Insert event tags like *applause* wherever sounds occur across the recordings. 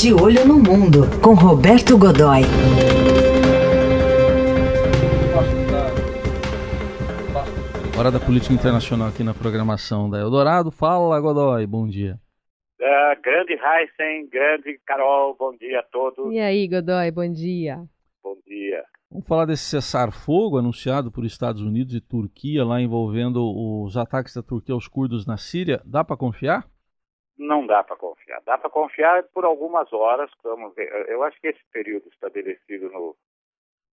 De Olho no Mundo, com Roberto Godoy. Hora da política internacional aqui na programação da Eldorado. Fala, Godoy, bom dia. Uh, grande Heisen, grande Carol, bom dia a todos. E aí, Godoy, bom dia. Bom dia. Vamos falar desse cessar-fogo anunciado por Estados Unidos e Turquia lá envolvendo os ataques da Turquia aos curdos na Síria. Dá para confiar? Não dá para confiar. Dá para confiar por algumas horas. Vamos ver. Eu acho que esse período estabelecido no,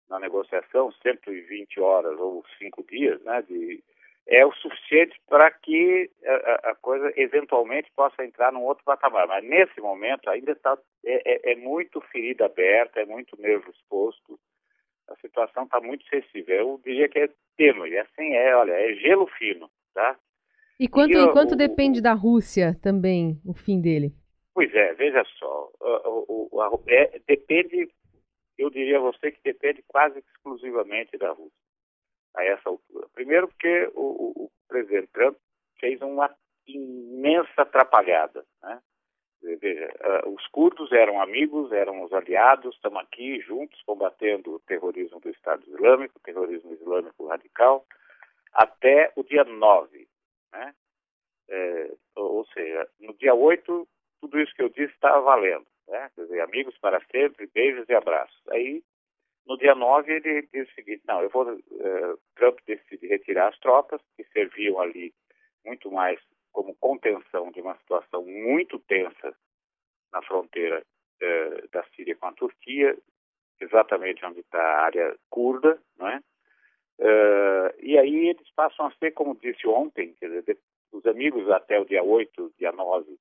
na negociação, 120 horas ou 5 dias, né, de, é o suficiente para que a, a, coisa eventualmente possa entrar num outro patamar. Mas nesse momento ainda está é, é, é, muito ferida aberta, é muito nervo exposto. A situação está muito sensível. Eu diria que é tênue. Assim é, olha, é gelo fino, tá? E quanto, e, quanto o, depende da Rússia também, o fim dele? Pois é, veja só. O, o, a, é, depende, eu diria a você que depende quase exclusivamente da Rússia, a essa altura. Primeiro porque o, o presidente Trump fez uma imensa atrapalhada, né? Veja, uh, os curdos eram amigos, eram os aliados, estamos aqui juntos combatendo o terrorismo do Estado Islâmico, o terrorismo islâmico radical, até o dia 9. Né? É, ou seja, no dia 8, tudo isso que eu disse estava valendo. Né? Quer dizer, amigos para sempre, beijos e abraços. Aí, no dia 9, ele disse o seguinte: não, eu vou. Uh, Trump decide retirar as tropas, que serviam ali muito mais como contenção de uma situação muito tensa na fronteira uh, da Síria com a Turquia, exatamente onde está a área curda, não é? Uh, e aí eles passam a ser, como disse ontem, dizer, os amigos até o dia 8, dia 9, uh,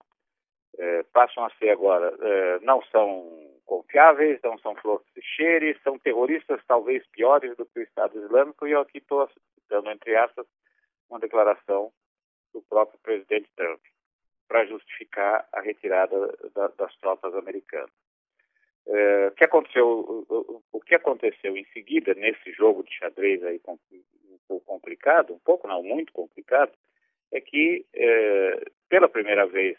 passam a ser agora, uh, não são confiáveis, não são flores de cheire, são terroristas talvez piores do que o Estado Islâmico, e eu aqui estou dando, entre aspas, uma declaração do próprio presidente Trump para justificar a retirada da, das tropas americanas. É, que aconteceu, o, que aconteceu em seguida nesse jogo de xadrez aí um pouco complicado, um pouco não, muito complicado, é que é, pela primeira vez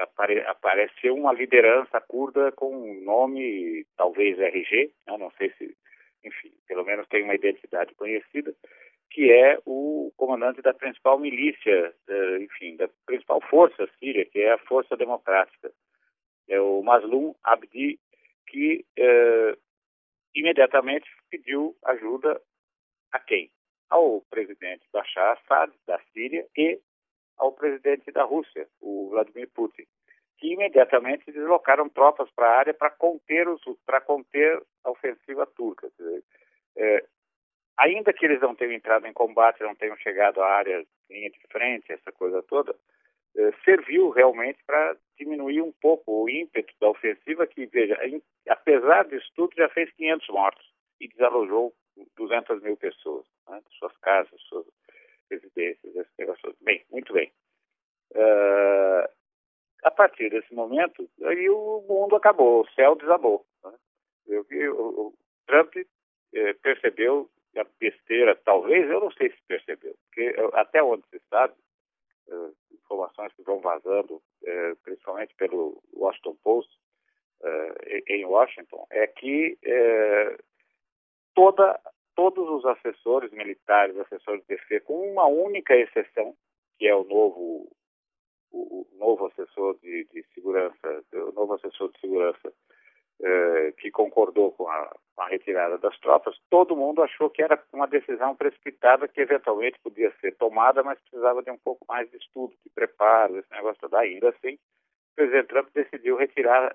apare, apareceu uma liderança curda com um nome talvez RG, eu não sei se, enfim, pelo menos tem uma identidade conhecida, que é o comandante da principal milícia, é, enfim, da principal força síria, que é a Força Democrática, é o Maslum Abdi que eh, imediatamente pediu ajuda a quem? Ao presidente Bashar Assad, da Síria, e ao presidente da Rússia, o Vladimir Putin, que imediatamente deslocaram tropas para a área para conter, os, conter a ofensiva turca. Dizer, é, ainda que eles não tenham entrado em combate, não tenham chegado à área linha de frente, essa coisa toda, serviu realmente para diminuir um pouco o ímpeto da ofensiva, que, veja, em, apesar disso tudo, já fez 500 mortos e desalojou 200 mil pessoas, né, de suas casas, suas residências, esse negócio. Bem, muito bem. Uh, a partir desse momento, aí o mundo acabou, o céu desabou. Né? Eu, eu, o Trump eh, percebeu a besteira, talvez, eu não sei se percebeu, porque até onde se sabe, uh, informações que vão vazando, uh, principalmente pelo Washington Post, uh, em Washington, é que toda, todos os assessores militares, assessores de defesa, com uma única exceção, que é o novo o, novo assessor de, de, segurança, o novo assessor de segurança eh, que concordou com a, com a, retirada das tropas, todo mundo achou que era uma decisão precipitada que eventualmente podia ser tomada, mas precisava de um pouco mais de estudo, de preparo, esse negócio todo. Ainda assim, o presidente Trump decidiu retirar,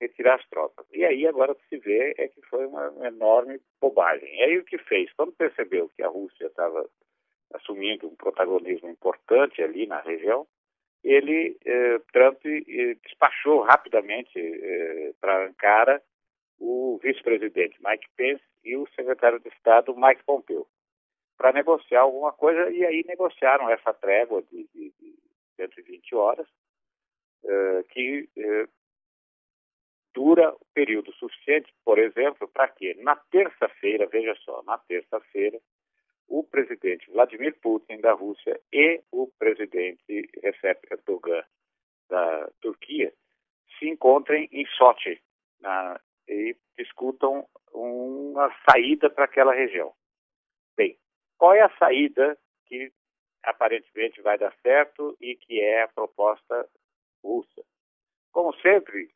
retirar as tropas. E aí agora o que se vê é que foi uma, uma enorme bobagem. E aí o que fez? Quando percebeu que a Rússia estava assumindo um protagonismo importante ali na região, ele, eh, Trump, eh, despachou rapidamente eh, para Ankara o vice-presidente Mike Pence e o secretário de Estado Mike Pompeo para negociar alguma coisa e aí negociaram essa trégua de, de, de 120 horas eh, que eh, dura o período suficiente, por exemplo, para que na terça-feira, veja só, na terça-feira, o presidente Vladimir Putin da Rússia e o presidente Recep Erdogan da Turquia se encontrem em Sochi na, e discutam uma saída para aquela região. Bem, qual é a saída que aparentemente vai dar certo e que é a proposta russa? Como sempre,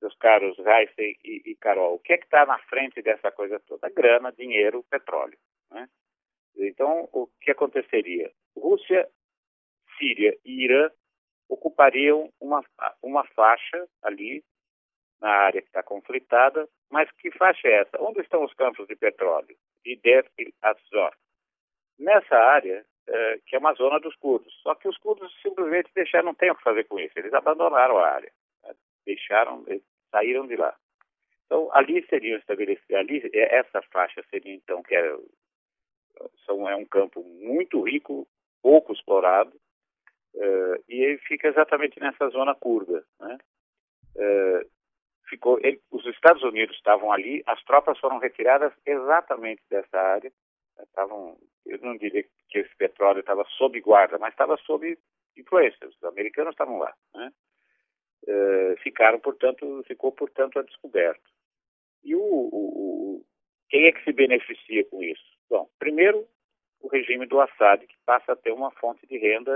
meus caros Heisen e, e Carol, o que é que está na frente dessa coisa toda? Grana, dinheiro, petróleo. Né? Então, o que aconteceria? Rússia, Síria e Irã ocupariam uma, uma faixa ali na área que está conflitada, mas que faixa é essa? Onde estão os campos de petróleo? De Der el-Azor. Nessa área, é, que é uma zona dos curdos. Só que os curdos simplesmente deixaram, não tem o que fazer com isso, eles abandonaram a área, né? deixaram, saíram de lá. Então, ali seriam estabelecidos, ali, é, essa faixa seria então, que é, são, é um campo muito rico, pouco explorado, uh, e ele fica exatamente nessa zona curda. Né? Uh, ficou, ele, os Estados Unidos estavam ali, as tropas foram retiradas exatamente dessa área, estavam, eu não diria que esse petróleo estava sob guarda, mas estava sob influência, os americanos estavam lá. Né? Uh, ficaram, portanto, ficou, portanto, a descoberto. E o, o, o, quem é que se beneficia com isso? Bom, primeiro, o regime do Assad, que passa a ter uma fonte de renda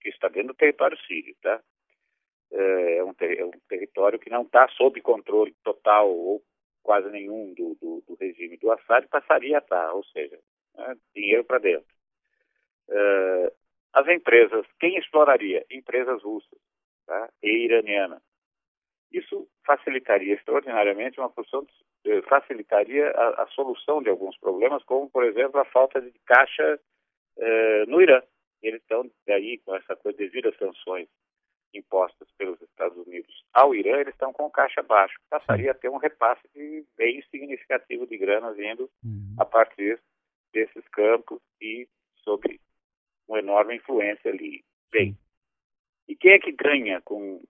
que está dentro do território sírio, tá? É, é um, ter, é um território que não está sob controle total ou quase nenhum do, do, do, regime do Assad, passaria a estar, ou seja, né, dinheiro para dentro. É, as empresas, quem exploraria? Empresas russas tá? e iranianas. Isso facilitaria extraordinariamente uma posição, eh, facilitaria a, a, solução de alguns problemas, como, por exemplo, a falta de caixa eh, no Irã. Eles estão daí com essa coisa devido às sanções impostas pelos Estados Unidos ao Irã, eles estão com caixa baixo. Passaria a ter um repasse de bem significativo de grana vindo uhum. a partir desses campos e sob uma enorme influência ali. Bem, e quem é que ganha com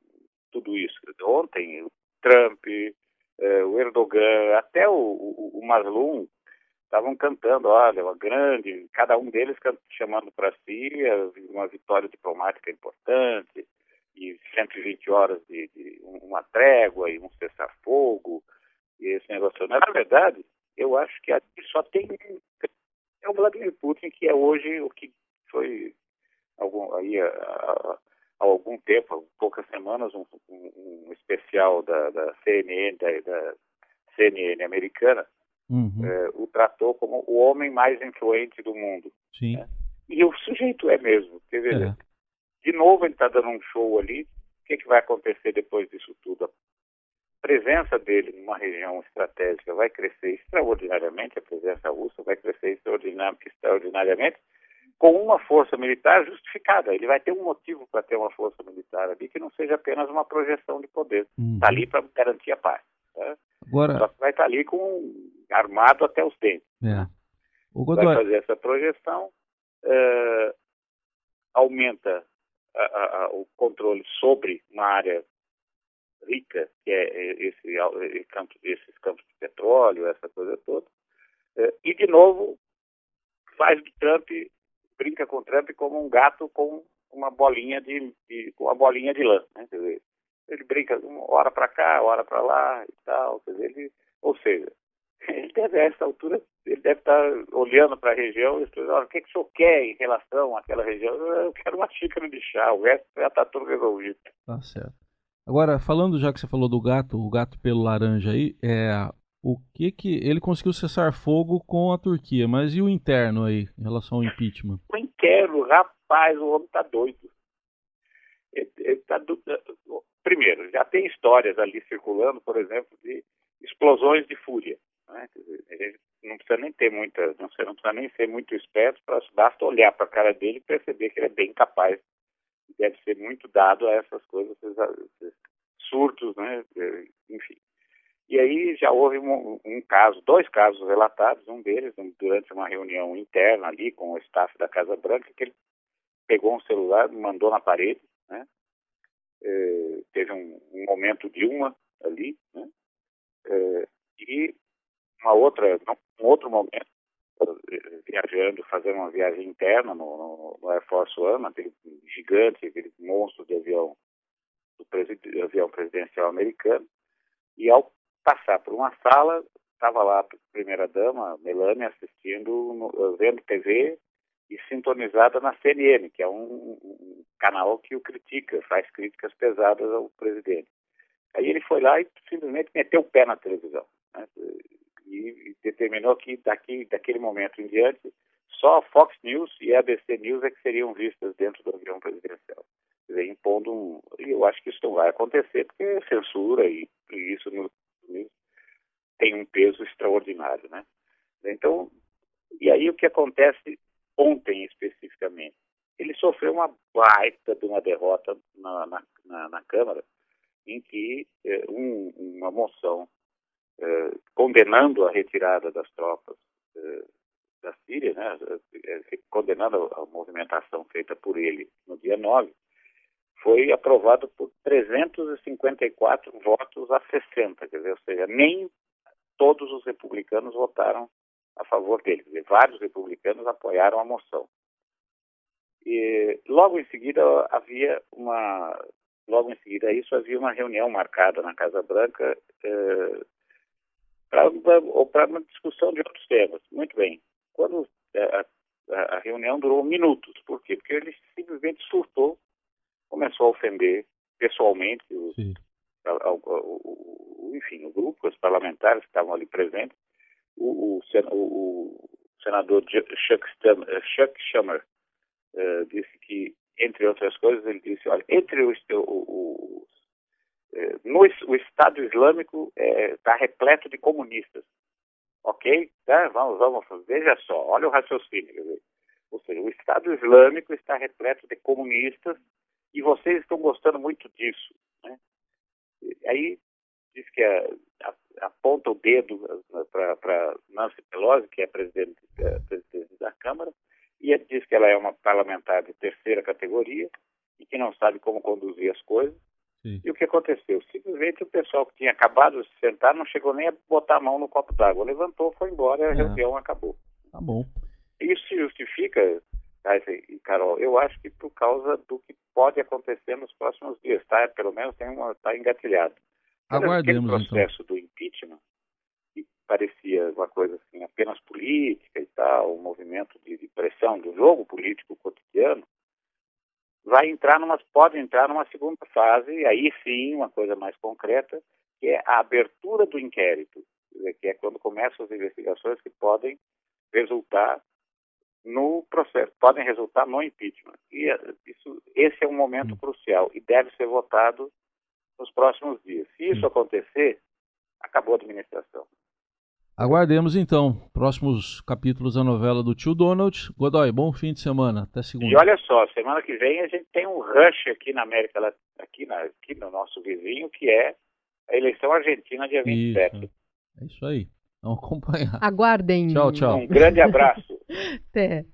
tudo isso? Ontem, o Trump, eh, o Erdogan, até o, o, o Maslum estavam cantando, olha, uma grande, cada um deles chamando para si uma vitória diplomática importante, e 120 horas de, de uma trégua e um cessar-fogo, e esse negócio. Na verdade, eu acho que aqui só tem é o Vladimir Putin, que é hoje o que foi algum, aí, há, há algum tempo, há poucas semanas, um, um, um especial da, da CNN, da, da CNN americana, uhum. é, o tratou como o homem mais influente do mundo. Sim. Né? E o sujeito é mesmo. Quer dizer, é. De novo ele está dando um show ali. O que, que vai acontecer depois disso tudo? A presença dele numa região estratégica vai crescer extraordinariamente, a presença russa vai crescer extraordinariamente, com uma força militar justificada. Ele vai ter um motivo para ter uma força militar ali que não seja apenas uma projeção de poder. Está uhum. ali para garantir a paz. Tá? Agora... Só que vai estar ali com armado até os dentes. É. O Godoy... Vai fazer essa projeção, uh, aumenta a, a, o controle sobre uma área rica, que é esse, esse campo, esses campos de petróleo, essa coisa toda, e de novo faz do Trump, brinca com o Trump como um gato com uma bolinha de, de com uma bolinha de lã, né? Dizer, ele brinca uma hora para cá, hora para lá e tal. Dizer, ele, ou seja, ele deve, a essa altura, ele deve estar olhando para a região e dizendo, o que, que o senhor quer em relação àquela região? Eu quero uma xícara de chá, o resto já está tudo resolvido. Tá certo. Agora, falando já que você falou do gato, o gato pelo laranja aí, é, o que que ele conseguiu cessar fogo com a Turquia, mas e o interno aí, em relação ao impeachment? O interno, rapaz, o homem está doido. Ele, ele tá do... Primeiro, já tem histórias ali circulando, por exemplo, de explosões de fúria. Né? Dizer, não precisa nem ter muita, não, não precisa nem ser muito esperto, pra, basta olhar para a cara dele e perceber que ele é bem capaz, deve ser muito dado a essas coisas, esses surtos, né? enfim. E aí já houve um, um, caso, dois casos relatados, um deles durante uma reunião interna ali com o staff da Casa Branca, que ele pegou um celular, mandou na parede, né? É, teve um, um, momento de uma ali, né? É, e uma outra, um outro momento, viajando, fazendo uma viagem interna no, no, no Air Force One, aquele gigante, aquele monstro de avião do avião presidencial americano e ao passar por uma sala, estava lá a primeira-dama, Melania, assistindo, vendo TV e sintonizada na CNN, que é um, um, canal que o critica, faz críticas pesadas ao presidente. Aí ele foi lá e simplesmente meteu o pé na televisão. Né? E, determinou que daqui, daquele momento em diante, só Fox News e ABC News é que seriam vistas dentro do avião presidencial. Dizer, impondo um. E eu acho que isso não vai acontecer, porque censura e, e isso tem um peso extraordinário, né? Então, e aí o que acontece ontem especificamente? Ele sofreu uma baita de uma derrota na, na, na, na Câmara, em que eh, um, uma moção eh, condenando a retirada das tropas eh, da Síria, né, eh, condenando a, movimentação feita por ele no dia 9, foi aprovado por 354 votos a 60, quer dizer, ou seja, nem todos os republicanos votaram a favor dele. Quer dizer, vários republicanos apoiaram a moção. E logo em seguida havia uma, logo em seguida isso havia uma reunião marcada na Casa Branca eh, para uma discussão de outros temas. Muito bem. Quando a, a, a reunião durou minutos, por quê? Porque ele simplesmente surtou, começou a ofender pessoalmente os, o, enfim, o grupo, os parlamentares que estavam ali presentes, o, o, o senador Chuck, Chuck Schumer uh, disse que, entre outras coisas, ele disse, olha, entre o, eh, no, o Estado Islâmico está eh, repleto de comunistas, ok? Tá? Vamos, vamos, veja só, olha o raciocínio, ou seja, o Estado Islâmico está repleto de comunistas e vocês estão gostando muito disso. Né? Aí diz que a, a, aponta o dedo para Nancy Pelosi, que é presidente, é, presidente da Câmara, e diz que ela é uma parlamentar de terceira categoria e que não sabe como conduzir as coisas. Sim. E o que aconteceu? Simplesmente o pessoal que tinha acabado de se sentar não chegou nem a botar a mão no copo d'água. Levantou, foi embora e a é. reunião acabou. Tá bom. Isso se justifica, e Carol, eu acho que por causa do que pode acontecer nos próximos dias, tá? Pelo menos tem uma, tá engatilhado. Aguardemos, Aquele processo então. do impeachment, que parecia uma coisa assim apenas política e tal, um movimento de, de pressão do jogo político cotidiano, vai entrar numa, pode entrar numa segunda fase, e aí sim, uma coisa mais concreta, que é a abertura do inquérito, que é quando começam as investigações que podem resultar no processo, podem resultar no impeachment. E eh, isso, esse é um momento hum. crucial e deve ser votado nos próximos dias. Se isso acontecer, acabou a administração. Aguardemos então próximos capítulos da novela do tio Donald. Godoy, bom fim de semana. Até segunda. E olha só, semana que vem a gente tem um rush aqui na América Latina, aqui, na, aqui no nosso vizinho, que é a eleição argentina dia 27. Isso. É isso aí. Vamos acompanhar. Aguardem. Tchau, tchau. Um grande abraço. *laughs* Até.